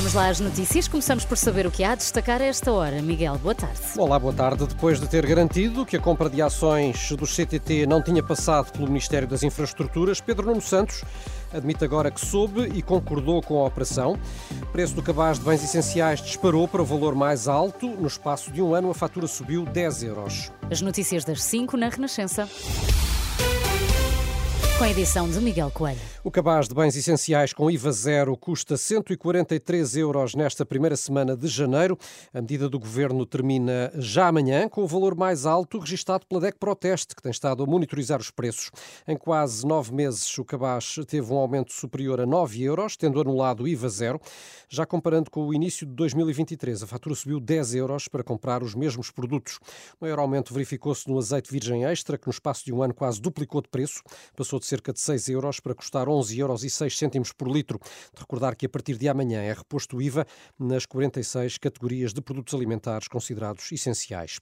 Vamos lá às notícias. Começamos por saber o que há a destacar a esta hora. Miguel, boa tarde. Olá, boa tarde. Depois de ter garantido que a compra de ações do CTT não tinha passado pelo Ministério das Infraestruturas, Pedro Nuno Santos admite agora que soube e concordou com a operação. O preço do cabaz de bens essenciais disparou para o valor mais alto. No espaço de um ano, a fatura subiu 10 euros. As notícias das 5 na Renascença com a edição de Miguel Coelho. O cabaz de bens essenciais com IVA zero custa 143 euros nesta primeira semana de janeiro. A medida do governo termina já amanhã, com o valor mais alto registado pela DEC Proteste, que tem estado a monitorizar os preços. Em quase nove meses, o cabaz teve um aumento superior a 9 euros, tendo anulado o IVA zero. Já comparando com o início de 2023, a fatura subiu 10 euros para comprar os mesmos produtos. O maior aumento verificou-se no azeite virgem extra, que no espaço de um ano quase duplicou de preço, passou de cerca de 6 euros para custar 11 euros e 6 cêntimos por litro. De recordar que a partir de amanhã é reposto o IVA nas 46 categorias de produtos alimentares considerados essenciais.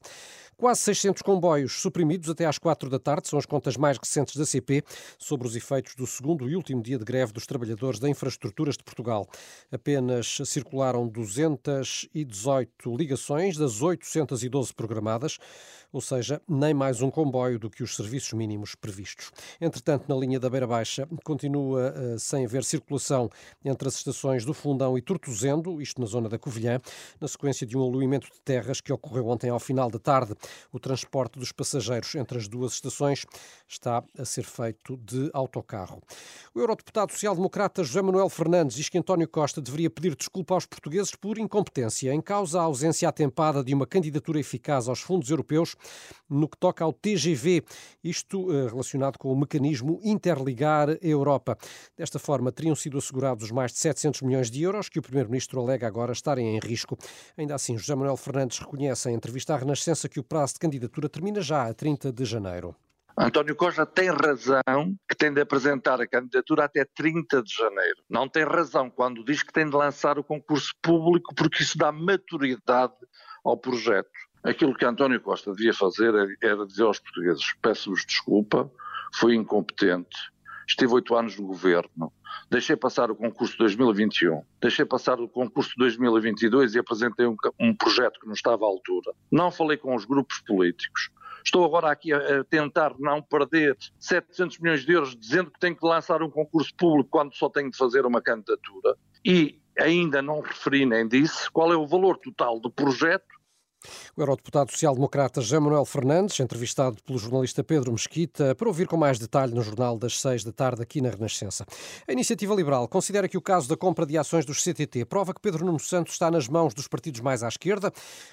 Quase 600 comboios suprimidos até às 4 da tarde são as contas mais recentes da CP sobre os efeitos do segundo e último dia de greve dos trabalhadores da Infraestruturas de Portugal. Apenas circularam 218 ligações das 812 programadas, ou seja, nem mais um comboio do que os serviços mínimos previstos. Entretanto, na linha da Beira Baixa continua uh, sem haver circulação entre as estações do Fundão e Tortozendo, isto na zona da Covilhã, na sequência de um aluimento de terras que ocorreu ontem ao final da tarde. O transporte dos passageiros entre as duas estações está a ser feito de autocarro. O eurodeputado social-democrata José Manuel Fernandes diz que António Costa deveria pedir desculpa aos portugueses por incompetência, em causa a ausência atempada de uma candidatura eficaz aos fundos europeus no que toca ao TGV, isto eh, relacionado com o mecanismo Interligar Europa. Desta forma, teriam sido assegurados os mais de 700 milhões de euros que o Primeiro-Ministro alega agora estarem em risco. Ainda assim, José Manuel Fernandes reconhece em entrevista à Renascença que o prazo de candidatura termina já a 30 de janeiro. António Costa tem razão que tem de apresentar a candidatura até 30 de janeiro. Não tem razão quando diz que tem de lançar o concurso público, porque isso dá maturidade ao projeto. Aquilo que António Costa devia fazer era dizer aos portugueses: peço-vos desculpa, fui incompetente, estive oito anos no governo, deixei passar o concurso de 2021, deixei passar o concurso de 2022 e apresentei um, um projeto que não estava à altura. Não falei com os grupos políticos. Estou agora aqui a, a tentar não perder 700 milhões de euros dizendo que tenho que lançar um concurso público quando só tenho de fazer uma candidatura. E ainda não referi nem disse qual é o valor total do projeto o eurodeputado social-democrata José Manuel Fernandes, entrevistado pelo jornalista Pedro Mesquita, para ouvir com mais detalhe no jornal das seis da tarde aqui na Renascença. A Iniciativa Liberal considera que o caso da compra de ações dos CTT prova que Pedro Nuno Santos está nas mãos dos partidos mais à esquerda.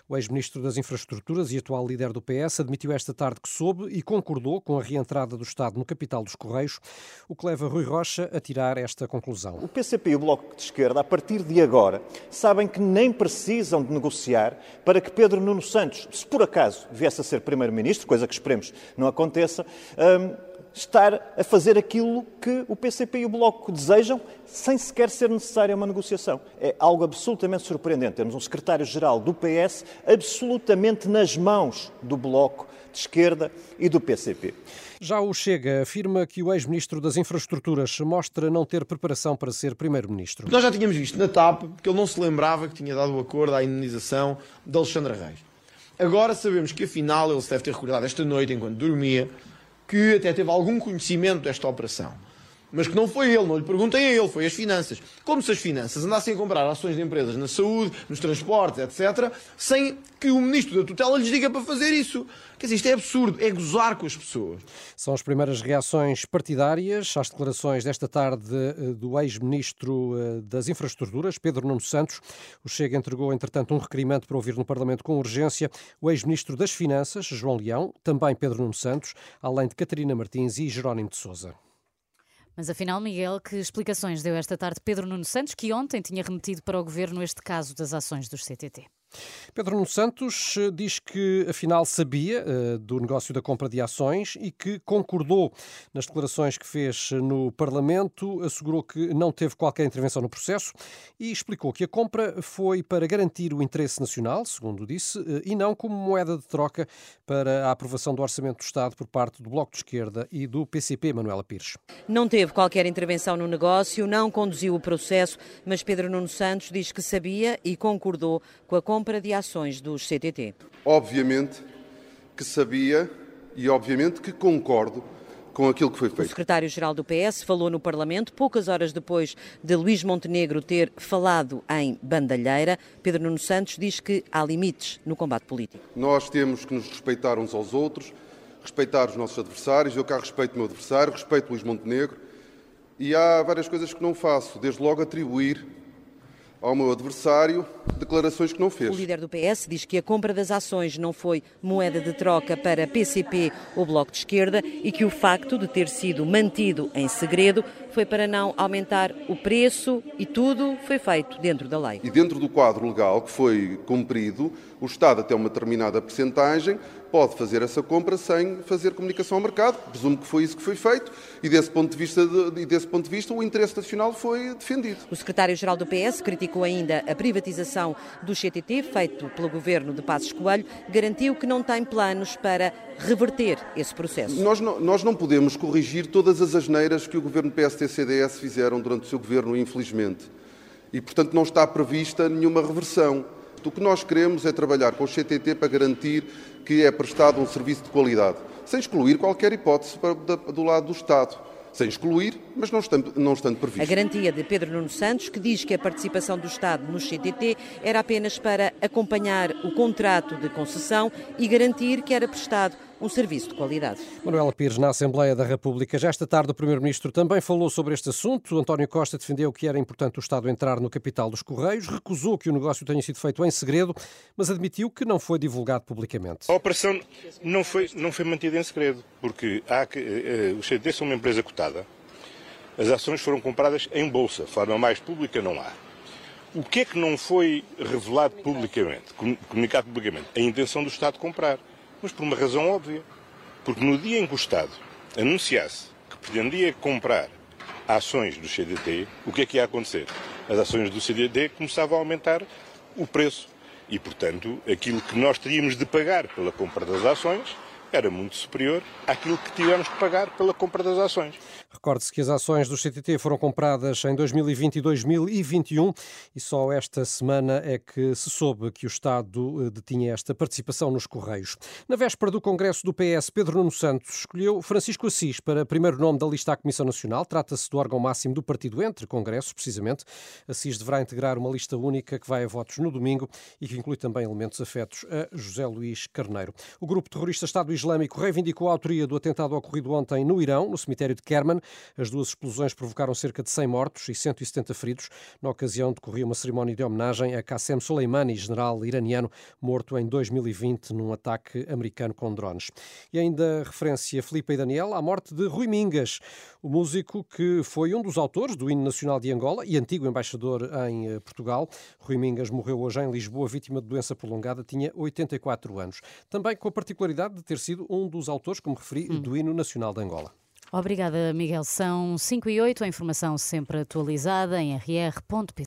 O ex-ministro das Infraestruturas e atual líder do PS admitiu esta tarde que soube e concordou com a reentrada do Estado no capital dos Correios, o que leva Rui Rocha a tirar esta conclusão. O PCP e o Bloco de Esquerda, a partir de agora, sabem que nem precisam de negociar para que Pedro Nuno Santos, se por acaso viesse a ser Primeiro-Ministro, coisa que esperemos não aconteça, um, estar a fazer aquilo que o PCP e o Bloco desejam, sem sequer ser necessária uma negociação. É algo absolutamente surpreendente. Temos um secretário-geral do PS absolutamente nas mãos do Bloco de Esquerda e do PCP. Já o Chega afirma que o ex-ministro das Infraestruturas mostra não ter preparação para ser primeiro-ministro. Nós já tínhamos visto na TAP que ele não se lembrava que tinha dado o acordo à indenização de Alexandre Reis. Agora sabemos que afinal ele se deve ter recordado esta noite, enquanto dormia, que até teve algum conhecimento desta operação. Mas que não foi ele, não lhe perguntem a ele, foi as finanças. Como se as finanças andassem a comprar ações de empresas na saúde, nos transportes, etc., sem que o ministro da tutela lhes diga para fazer isso. Quer dizer, isto é absurdo, é gozar com as pessoas. São as primeiras reações partidárias às declarações desta tarde eh, do ex-ministro eh, das Infraestruturas, Pedro Nuno Santos. O Chega entregou, entretanto, um requerimento para ouvir no Parlamento com urgência o ex-ministro das Finanças, João Leão, também Pedro Nuno Santos, além de Catarina Martins e Jerónimo de Souza. Mas afinal, Miguel, que explicações deu esta tarde Pedro Nuno Santos, que ontem tinha remetido para o governo este caso das ações dos CTT? Pedro Nuno Santos eh, diz que afinal sabia uh, do negócio da compra de ações e que concordou nas declarações que fez no Parlamento, assegurou que não teve qualquer intervenção no processo e explicou que a compra foi para garantir o interesse nacional, segundo disse, uh, e não como moeda de troca para a aprovação do Orçamento do Estado por parte do Bloco de Esquerda e do PCP, Manuela Pires. Não teve qualquer intervenção no negócio, não conduziu o processo, mas Pedro Nuno Santos diz que sabia e concordou com a compra de ações dos CTT. Obviamente que sabia e obviamente que concordo com aquilo que foi feito. O secretário-geral do PS falou no Parlamento poucas horas depois de Luís Montenegro ter falado em bandalheira. Pedro Nuno Santos diz que há limites no combate político. Nós temos que nos respeitar uns aos outros, respeitar os nossos adversários. Eu cá respeito o meu adversário, respeito Luís Montenegro. E há várias coisas que não faço, desde logo atribuir ao meu adversário declarações que não fez. O líder do PS diz que a compra das ações não foi moeda de troca para PCP ou Bloco de Esquerda e que o facto de ter sido mantido em segredo foi para não aumentar o preço e tudo foi feito dentro da lei. E dentro do quadro legal que foi cumprido, o Estado, até uma determinada percentagem, pode fazer essa compra sem fazer comunicação ao mercado. Presumo que foi isso que foi feito e desse ponto de vista, de, desse ponto de vista o interesse nacional foi defendido. O secretário-geral do PS criticou ainda a privatização do CTT, feito pelo governo de Passos Coelho, garantiu que não tem planos para reverter esse processo. Nós não, nós não podemos corrigir todas as asneiras que o governo PST-CDS fizeram durante o seu governo, infelizmente. E, portanto, não está prevista nenhuma reversão. O que nós queremos é trabalhar com o CTT para garantir que é prestado um serviço de qualidade, sem excluir qualquer hipótese do lado do Estado sem excluir, mas não estando, não estando previsto. A garantia de Pedro Nuno Santos, que diz que a participação do Estado no CTT era apenas para acompanhar o contrato de concessão e garantir que era prestado um serviço de qualidade. Manuela Pires, na Assembleia da República. Já esta tarde o Primeiro-Ministro também falou sobre este assunto. António Costa defendeu que era importante o Estado entrar no capital dos Correios, recusou que o negócio tenha sido feito em segredo, mas admitiu que não foi divulgado publicamente. A operação não foi, não foi mantida em segredo, porque há que, uh, os CDs são uma empresa cotada. As ações foram compradas em bolsa, forma mais pública não há. O que é que não foi revelado publicamente, comunicado publicamente? A intenção do Estado de comprar mas por uma razão óbvia. Porque no dia em que o Estado anunciasse que pretendia comprar ações do CDT, o que é que ia acontecer? As ações do CDT começavam a aumentar o preço. E, portanto, aquilo que nós teríamos de pagar pela compra das ações era muito superior àquilo que tivemos que pagar pela compra das ações. Recorde-se que as ações do CTT foram compradas em 2020 e 2021 e só esta semana é que se soube que o Estado eh, detinha esta participação nos Correios. Na véspera do Congresso do PS, Pedro Nuno Santos escolheu Francisco Assis para primeiro nome da lista à Comissão Nacional. Trata-se do órgão máximo do partido entre congressos, precisamente. Assis deverá integrar uma lista única que vai a votos no domingo e que inclui também elementos afetos a José Luís Carneiro. O grupo terrorista Estado Islâmico reivindicou a autoria do atentado ocorrido ontem no Irão, no cemitério de Kerman. As duas explosões provocaram cerca de 100 mortos e 170 feridos. Na ocasião, decorria uma cerimónia de homenagem a Qassem Soleimani, general iraniano, morto em 2020 num ataque americano com drones. E ainda referência Filipe e Daniel à morte de Rui Mingas, o músico que foi um dos autores do hino nacional de Angola e antigo embaixador em eh, Portugal. Rui Mingas morreu hoje em Lisboa, vítima de doença prolongada, tinha 84 anos. Também com a particularidade de ter sido um dos autores, como referi, hum. do hino nacional de Angola. Obrigada, Miguel. São 5 e 8, a informação sempre atualizada em rr.pt.